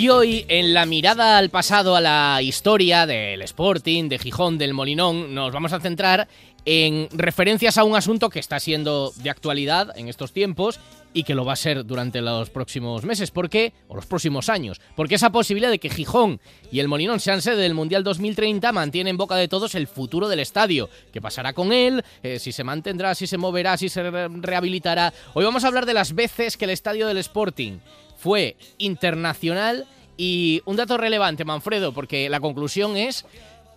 Y hoy, en la mirada al pasado, a la historia del Sporting, de Gijón, del Molinón, nos vamos a centrar en referencias a un asunto que está siendo de actualidad en estos tiempos y que lo va a ser durante los próximos meses. ¿Por qué? O los próximos años. Porque esa posibilidad de que Gijón y el Molinón sean sede del Mundial 2030 mantiene en boca de todos el futuro del estadio. ¿Qué pasará con él? Eh, si se mantendrá, si se moverá, si se rehabilitará. Hoy vamos a hablar de las veces que el estadio del Sporting fue internacional y un dato relevante, Manfredo, porque la conclusión es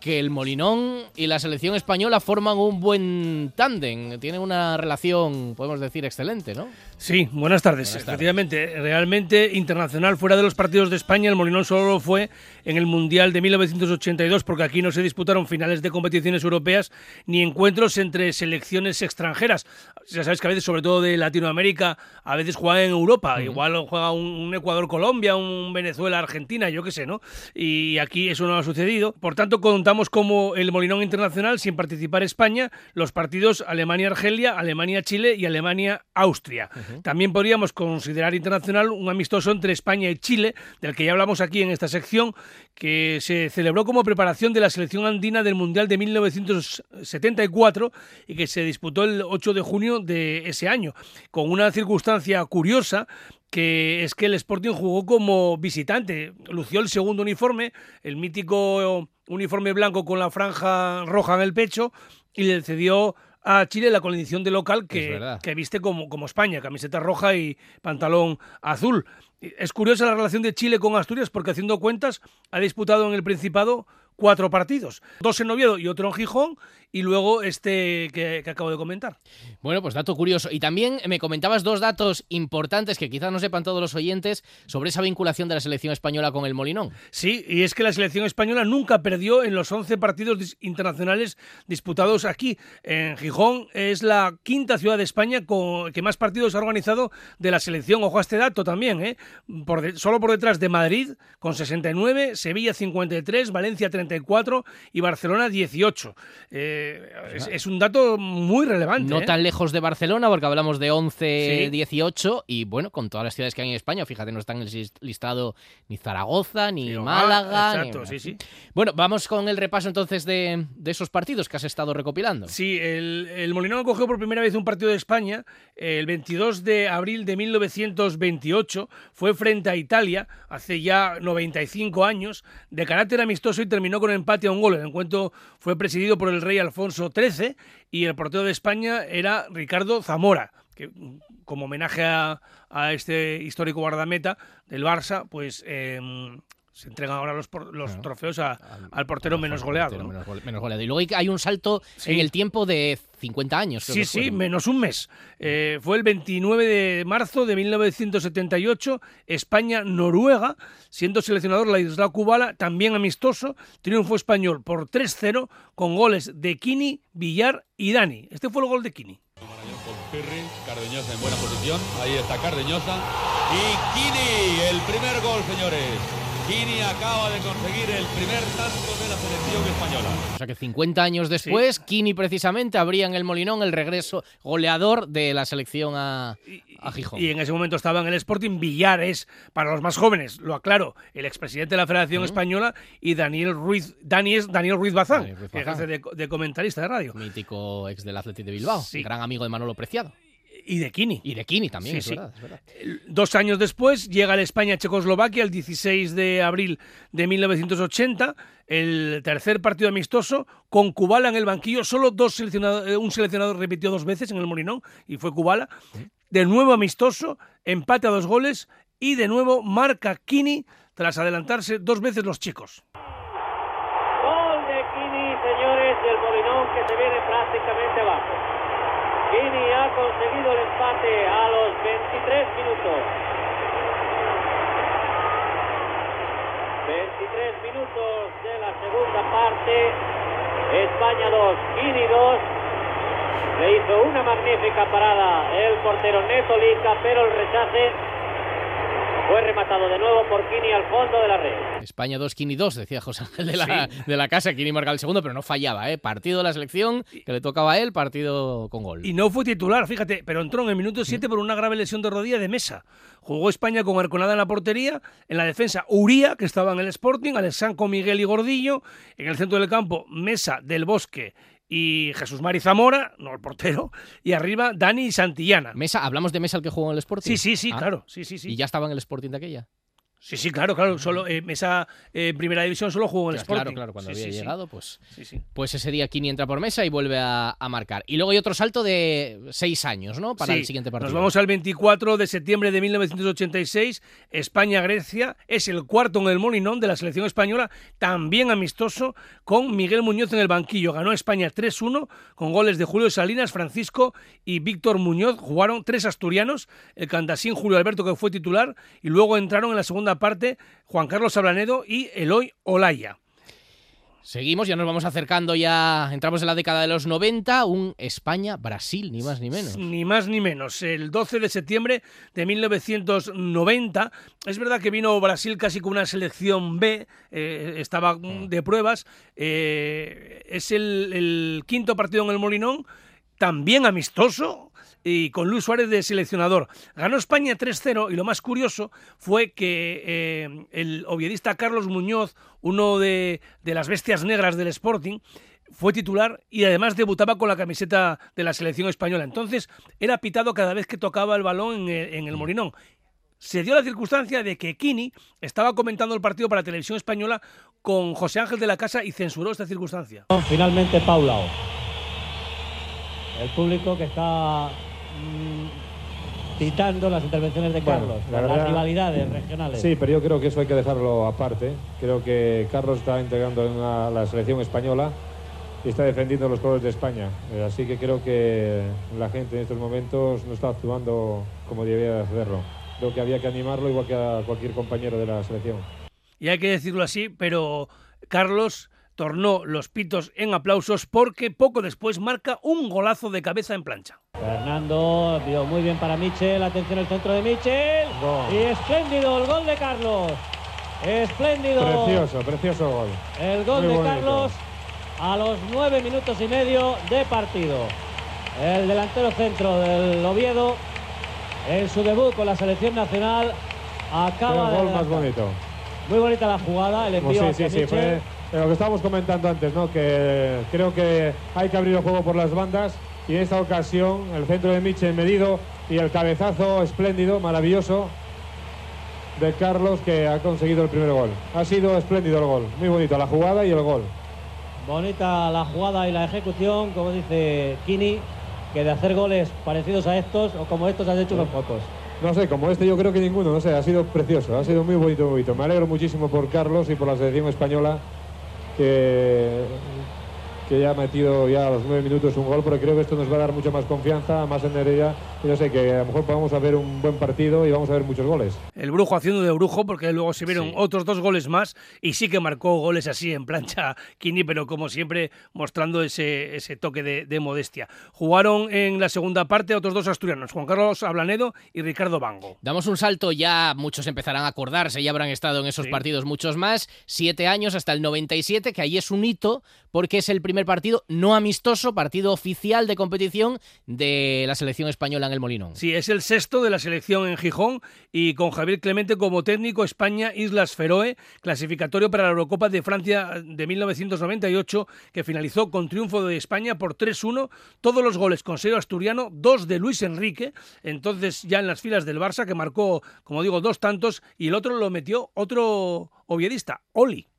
que el Molinón y la selección española forman un buen tándem, tienen una relación, podemos decir, excelente, ¿no? Sí, buenas tardes. Efectivamente, realmente internacional fuera de los partidos de España, el Molinón solo fue en el Mundial de 1982 porque aquí no se disputaron finales de competiciones europeas ni encuentros entre selecciones extranjeras. Ya sabes que a veces, sobre todo de Latinoamérica, a veces juegan en Europa. Igual juega un, Ecuador-Colombia, un Venezuela-Argentina, yo qué sé, ¿no? Y aquí eso no ha sucedido. Por tanto, contamos como el Molinón Internacional, sin participar España, los partidos Alemania-Argelia, Alemania-Chile y Alemania-Austria. También podríamos considerar internacional un amistoso entre España y Chile, del que ya hablamos aquí en esta sección, que se celebró como preparación de la selección andina del Mundial de 1974 y que se disputó el 8 de junio de ese año, con una circunstancia curiosa que es que el Sporting jugó como visitante, lució el segundo uniforme, el mítico uniforme blanco con la franja roja en el pecho, y le cedió a Chile la condición de local que, que viste como, como España, camiseta roja y pantalón azul. Es curiosa la relación de Chile con Asturias porque haciendo cuentas ha disputado en el Principado cuatro partidos, dos en Oviedo y otro en Gijón, y luego este que, acabo de comentar. Bueno, pues dato curioso. Y también me comentabas dos datos importantes que quizás no sepan todos los oyentes sobre esa vinculación de la selección española con el Molinón. Sí, y es que la selección española nunca perdió en los 11 partidos internacionales disputados aquí. En Gijón es la quinta ciudad de España con, que más partidos ha organizado de la selección. Ojo a este dato también, ¿eh? Por solo por detrás de Madrid con 69, Sevilla 53, Valencia 34 y Barcelona 18. Eh, es, un dato muy relevante. No ¿eh? tan lejos de Barcelona, porque hablamos de 11, 18, y bueno, con todas las ciudades que hay en España, fíjate, no están en el listado ni Zaragoza, ni Málaga. Exacto, sí, sí. Bueno, vamos con el repaso entonces de, esos partidos que has estado recopilando. Sí, el, el Molinón cogió por primera vez un partido de España el 22 de abril de 1928, fue frente a Italia, hace ya 95 años, de carácter amistoso y terminó con empate a un gol. El encuentro fue presidido por el rey Alfonso Alfonso XIII y el portero de España era Ricardo Zamora, que como homenaje a, este histórico guardameta del Barça, pues em, se entregan ahora los, los trofeos al, portero menos goleado. Menos, goleado. Y luego hay un salto en el tiempo de 50 años. Sí, sí, menos un mes. Eh, fue el 29 de marzo de 1978, España-Noruega, siendo seleccionador la isla cubana, también amistoso, triunfo español por 3-0 con goles de Kini, Villar y Dani. Este fue el gol de Kini. Cardeñosa en buena posición, ahí está Cardeñosa y Kini, el primer gol, señores. Kini acaba de conseguir el primer tanto de la selección española. O sea que 50 años después, Kini precisamente abría en el Molinón el regreso goleador de la selección a, Gijón. Y en ese momento estaba en el Sporting Villares, para los más jóvenes, lo aclaro, el expresidente de la Federación Española y Daniel Ruiz, Daniel, Daniel Ruiz Bazán, que ejerce de, comentarista de radio. Mítico ex del Athletic de Bilbao, gran amigo de Manolo Preciado. Y de Kini. Y de Kini también, es, Verdad, Dos años después llega la España-Checoslovaquia el 16 de abril de 1980, el tercer partido amistoso, con Kubala en el banquillo. Solo dos eh, un seleccionador repitió dos veces en el Molinón y fue Kubala. De nuevo amistoso, empate a dos goles y de nuevo marca Kini tras adelantarse dos veces los chicos. Gol de Kini, señores, del Molinón que se viene prácticamente abajo. Ha conseguido el empate a los 23 minutos. 23 minutos de la segunda parte. Es España 2, Guinea 2. Le hizo una magnífica parada el portero Neto Lica, pero el rechace fue rematado de nuevo por Kini al fondo de la red. España 2, Kini 2, decía José Ángel de la, de la Casa. Kini marca el segundo, pero no fallaba. ¿eh? Partido de la selección que le tocaba a él, partido con gol. Y no fue titular, fíjate, pero entró en el minuto 7 por una grave lesión de rodilla de mesa. Jugó España con Arconada en la portería, en la defensa Uría, que estaba en el Sporting, Alexanco Miguel y Gordillo, en el centro del campo Mesa del Bosque y Jesús Mari Zamora, no el portero, y arriba Dani Santillana. Mesa, hablamos de Mesa el que jugó en el Sporting. Sí, sí, sí, Ah. claro, sí, sí, sí. Y ya estaba en el Sporting de aquella. Sí, sí, claro, claro. Solo eh, Mesa eh, primera división solo jugó en el Claro, Sporting. claro, cuando Sí, había sí, llegado, pues, Sí, pues ese día Kini entra por Mesa y vuelve a, a marcar. Y luego hay otro salto de seis años, ¿no? Para el siguiente partido. Nos vamos al 24 de septiembre de 1986, España-Grecia. Es el cuarto en el Molinón de la selección española, también amistoso, con Miguel Muñoz en el banquillo. Ganó España 3-1 con goles de Julio Salinas, Francisco y Víctor Muñoz. Jugaron tres asturianos, el candasín Julio Alberto que fue titular, y luego entraron en la segunda parte Juan Carlos Ablanedo y Eloy Olaya. Seguimos, ya nos vamos acercando, ya entramos en la década de los 90, un España-Brasil, ni más ni menos. Ni más ni menos. El 12 de septiembre de 1990. Es verdad que vino Brasil casi con una selección B, eh, estaba mm, de pruebas. eh, es el, el quinto partido en el Molinón, también amistoso. Y con Luis Suárez de seleccionador. Ganó España 3-0 y lo más curioso fue que eh, el oviedista Carlos Muñoz, uno de, de las bestias negras del Sporting, fue titular y además debutaba con la camiseta de la selección española. Entonces era pitado cada vez que tocaba el balón en el, en el Molinón. Se dio la circunstancia de que Kini estaba comentando el partido para la televisión española con José Ángel de la Casa y censuró esta circunstancia. Finalmente Paulao. El público que está mm, citando las intervenciones de Bueno, Carlos, la las verdad- rivalidades regionales. Sí, pero yo creo que eso hay que dejarlo aparte. Creo que Carlos está integrando en una- la selección española y está defendiendo los colores de España. Eh, Así que creo que la gente en estos momentos no está actuando como debía de hacerlo. Creo que había que animarlo igual que a cualquier compañero de la selección. Y hay que decirlo así, pero Carlos tornó los pitos en aplausos porque poco después marca un golazo de cabeza en plancha. Fernando vio muy bien para Michel, atención al centro de Michel. Gol. Y espléndido el gol de Carlos. Espléndido. Precioso, precioso gol. El gol Muy de bonito. Carlos a los nueve minutos y medio de partido. El delantero centro del Oviedo, en su debut con la selección nacional, acaba de gol más bonito. Muy bonita la jugada, el envío sí, hacia sí, sí, Michel. fue lo que estábamos comentando antes, ¿no? Que creo que hay que abrir el juego por las bandas y en esta ocasión el centro de Michel medido y el cabezazo espléndido, maravilloso de Carlos que ha conseguido el primer gol. Ha sido espléndido el gol, muy bonito la jugada y el gol. Bonita la jugada y la ejecución, como dice Kini, que de hacer goles parecidos a estos o como estos has hecho unos pocos. No sé, como este yo creo que ninguno, no sé, ha sido precioso, ha sido muy bonito, muy bonito. Me alegro muchísimo por Carlos y por la selección española que, que ya ha metido ya a los nueve minutos un gol, porque creo que esto nos va a dar mucha más confianza, más energía y no sé, que a lo mejor vamos a ver un buen partido y vamos a ver muchos goles. El brujo haciendo de brujo, porque luego se vieron Sí. otros dos goles más y sí que marcó goles así en plancha Kini, pero como siempre mostrando ese, ese toque de, de modestia. Jugaron en la segunda parte otros dos asturianos, Juan Carlos Ablanedo y Ricardo Bango. Damos un salto, ya muchos empezarán a acordarse, ya habrán estado en esos Sí. partidos muchos más, siete años hasta el 97, que ahí es un hito porque es el primer partido no amistoso, partido oficial de competición de la selección española en el Molinón. Sí, es el sexto de la selección en Gijón y con Javier Clemente como técnico España-Islas Feroe, clasificatorio para la Eurocopa de Francia de 1998, que finalizó con triunfo de España por 3-1, todos los goles con sello asturiano, dos de Luis Enrique, entonces ya en las filas del Barça, que marcó, como digo, dos tantos, y el otro lo metió otro oviedista, Oli.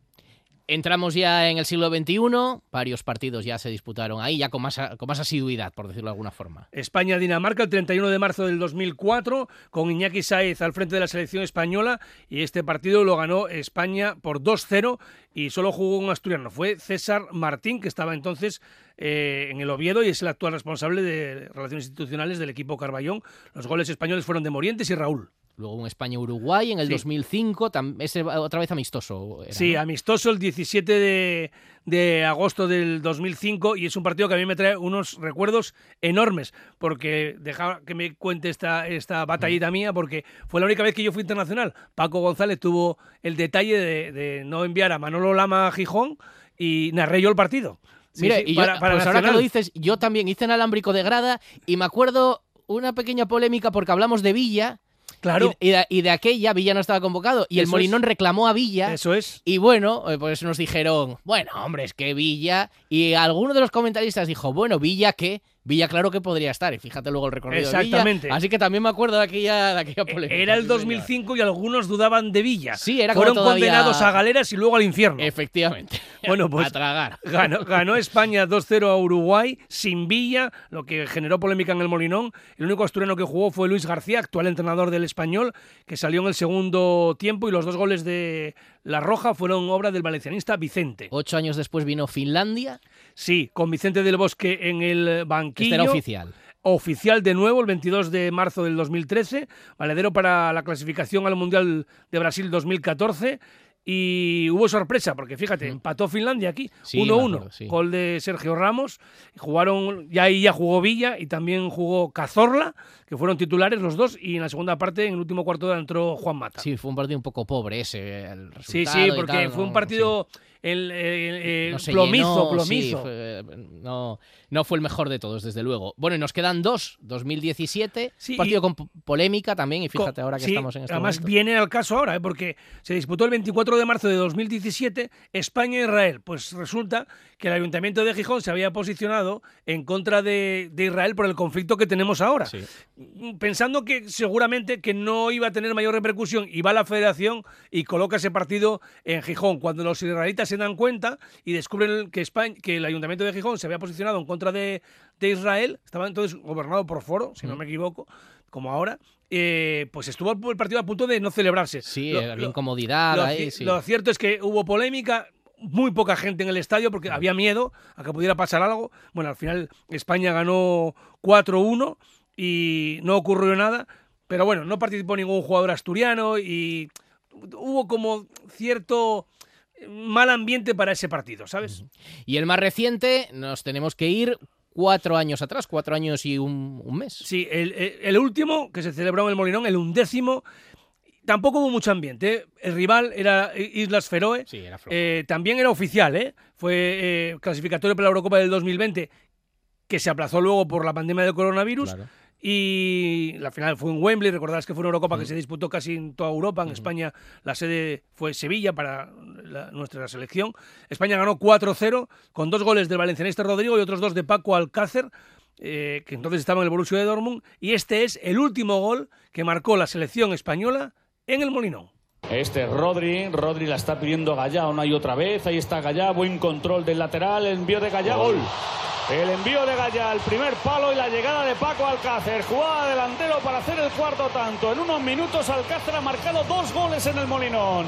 Entramos ya en el siglo XXI, varios partidos ya se disputaron ahí, ya con más, con más asiduidad, por decirlo de alguna forma. España-Dinamarca el 31 de marzo del 2004 con Iñaki Saez al frente de la selección española y este partido lo ganó España por 2-0 y solo jugó un asturiano, fue César Martín que estaba entonces eh, en el Oviedo y es el actual responsable de relaciones institucionales del equipo Carballón. Los goles españoles fueron de Morientes y Raúl. Luego un España-Uruguay en el Sí. 2005, tam- ese otra vez amistoso. era, Sí, ¿no? amistoso el 17 de, de agosto del 2005 y es un partido que a mí me trae unos recuerdos enormes porque deja que me cuente esta, esta batallita mía porque fue la única vez que yo fui internacional. Paco González tuvo el detalle de, de no enviar a Manolo Lama a Gijón y narré yo el partido. Sí, Mira, sí, y yo- para- para pues ahora que lo dices, yo también hice en Alámbrico de Grada y me acuerdo una pequeña polémica porque hablamos de Villa. Claro. Y, y de, y de aquella Villa no estaba convocado y el Molinón es. reclamó a Villa. Eso es. Y bueno, eh, pues nos dijeron, bueno, hombre, es que Villa. Y alguno de los comentaristas dijo, bueno, Villa qué. Villa, claro que podría estar. Y fíjate luego el recorrido de Villa. Exactamente. Así que también me acuerdo de aquella, de aquella polémica. Era el sí, señor. 2005 y algunos dudaban de Villa. Sí, era como Fueron todavía- condenados a galeras y luego al infierno. Efectivamente. Bueno, pues a tragar. Ganó, ganó España 2-0 a Uruguay sin Villa, lo que generó polémica en el Molinón. El único asturiano que jugó fue Luis García, actual entrenador del español, que salió en el segundo tiempo y los dos goles de La Roja fueron obra del valencianista Vicente. Ocho años después vino Finlandia. Sí, con Vicente del Bosque en el banquillo. Este era oficial. Oficial de nuevo el 22 de marzo del 2013, valedero para la clasificación al Mundial de Brasil 2014. Y hubo sorpresa, porque fíjate, empató Finlandia aquí, Sí, me 1-1, acuerdo, sí. gol de Sergio Ramos. Jugaron, ya ahí ya jugó Villa y también jugó Cazorla, que fueron titulares los dos. Y en la segunda parte, en el último cuarto entró Juan Mata. Sí, fue un partido un poco pobre ese. el Sí, resultado sí, y porque tal, fue un partido el, el- el- no plomizo, llenó, plomizo. sí, fue- no, no fue el mejor de todos, desde luego. Bueno, y nos quedan dos, 2017, Sí, partido y- con po- polémica también, y fíjate ahora que sí, estamos en este Además momento. viene al caso ahora, ¿eh? porque se disputó el 24 de marzo de 2017 España-Israel. Pues resulta que el Ayuntamiento de Gijón se había posicionado en contra de, de Israel por el conflicto que tenemos ahora. Sí. Pensando que seguramente que no iba a tener mayor repercusión y va la federación y coloca ese partido en Gijón. Cuando los israelitas se dan cuenta y descubren que, España, que el Ayuntamiento de Gijón se había posicionado en contra de, de Israel, estaba entonces gobernado por Foro, si no me equivoco, como ahora, eh, pues estuvo el partido a punto de no celebrarse. Sí, Lo- había lo- incomodidad lo, ahí, sí. lo cierto es que hubo polémica, muy poca gente en el estadio porque había miedo a que pudiera pasar algo. Bueno, al final España ganó 4-1 y no ocurrió nada, pero bueno, no participó ningún jugador asturiano y hubo como cierto mal ambiente para ese partido, ¿sabes? Y el más reciente, nos tenemos que ir cuatro años atrás, cuatro años y un, un mes. Sí, el, último que se celebró en el Molinón, el undécimo, tampoco hubo mucho ambiente. ¿eh? El rival era Islas Feroe. Sí, era. Eh, también era oficial, ¿eh? Fue eh, clasificatorio para la Eurocopa del 2020, que se aplazó luego por la pandemia del coronavirus. Claro. Y la final fue en Wembley, recordarás que fue una Eurocopa que se disputó casi en toda Europa. En España la sede fue Sevilla para la- nuestra selección. España ganó 4-0 con dos goles del valencianista Rodrigo y otros dos de Paco Alcácer, eh, que entonces estaba en el Borussia de Dortmund. Y este es el último gol que marcó la selección española en el Molinón. Este es Rodri, Rodri la está pidiendo Gallá una y otra vez, ahí está Gallá, buen control del lateral, el envío de Gallá, gol. El envío de Gallá al primer palo y la llegada de Paco Alcácer, jugada delantero para hacer el cuarto tanto. En unos minutos Alcácer ha marcado dos goles en el Molinón.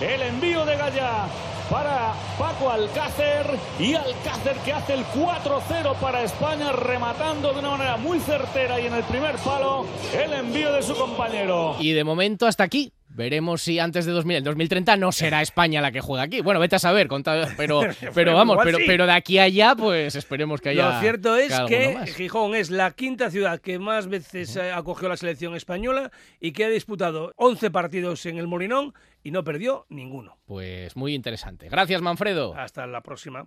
El envío de Gallá para Paco Alcácer y Alcácer que hace el 4-0 para España rematando de una manera muy certera y en el primer palo el envío de su compañero. Y de momento hasta aquí. Veremos si antes de 2000, el 2030 no será España la que juega aquí. Bueno, vete a saber, conta- pero, pero vamos, pero, pero de aquí a allá, pues esperemos que haya. Lo cierto es que más. Gijón es la quinta ciudad que más veces acogió la selección española y que ha disputado 11 partidos en el Molinón y no perdió ninguno. Pues muy interesante. Gracias, Manfredo. Hasta la próxima.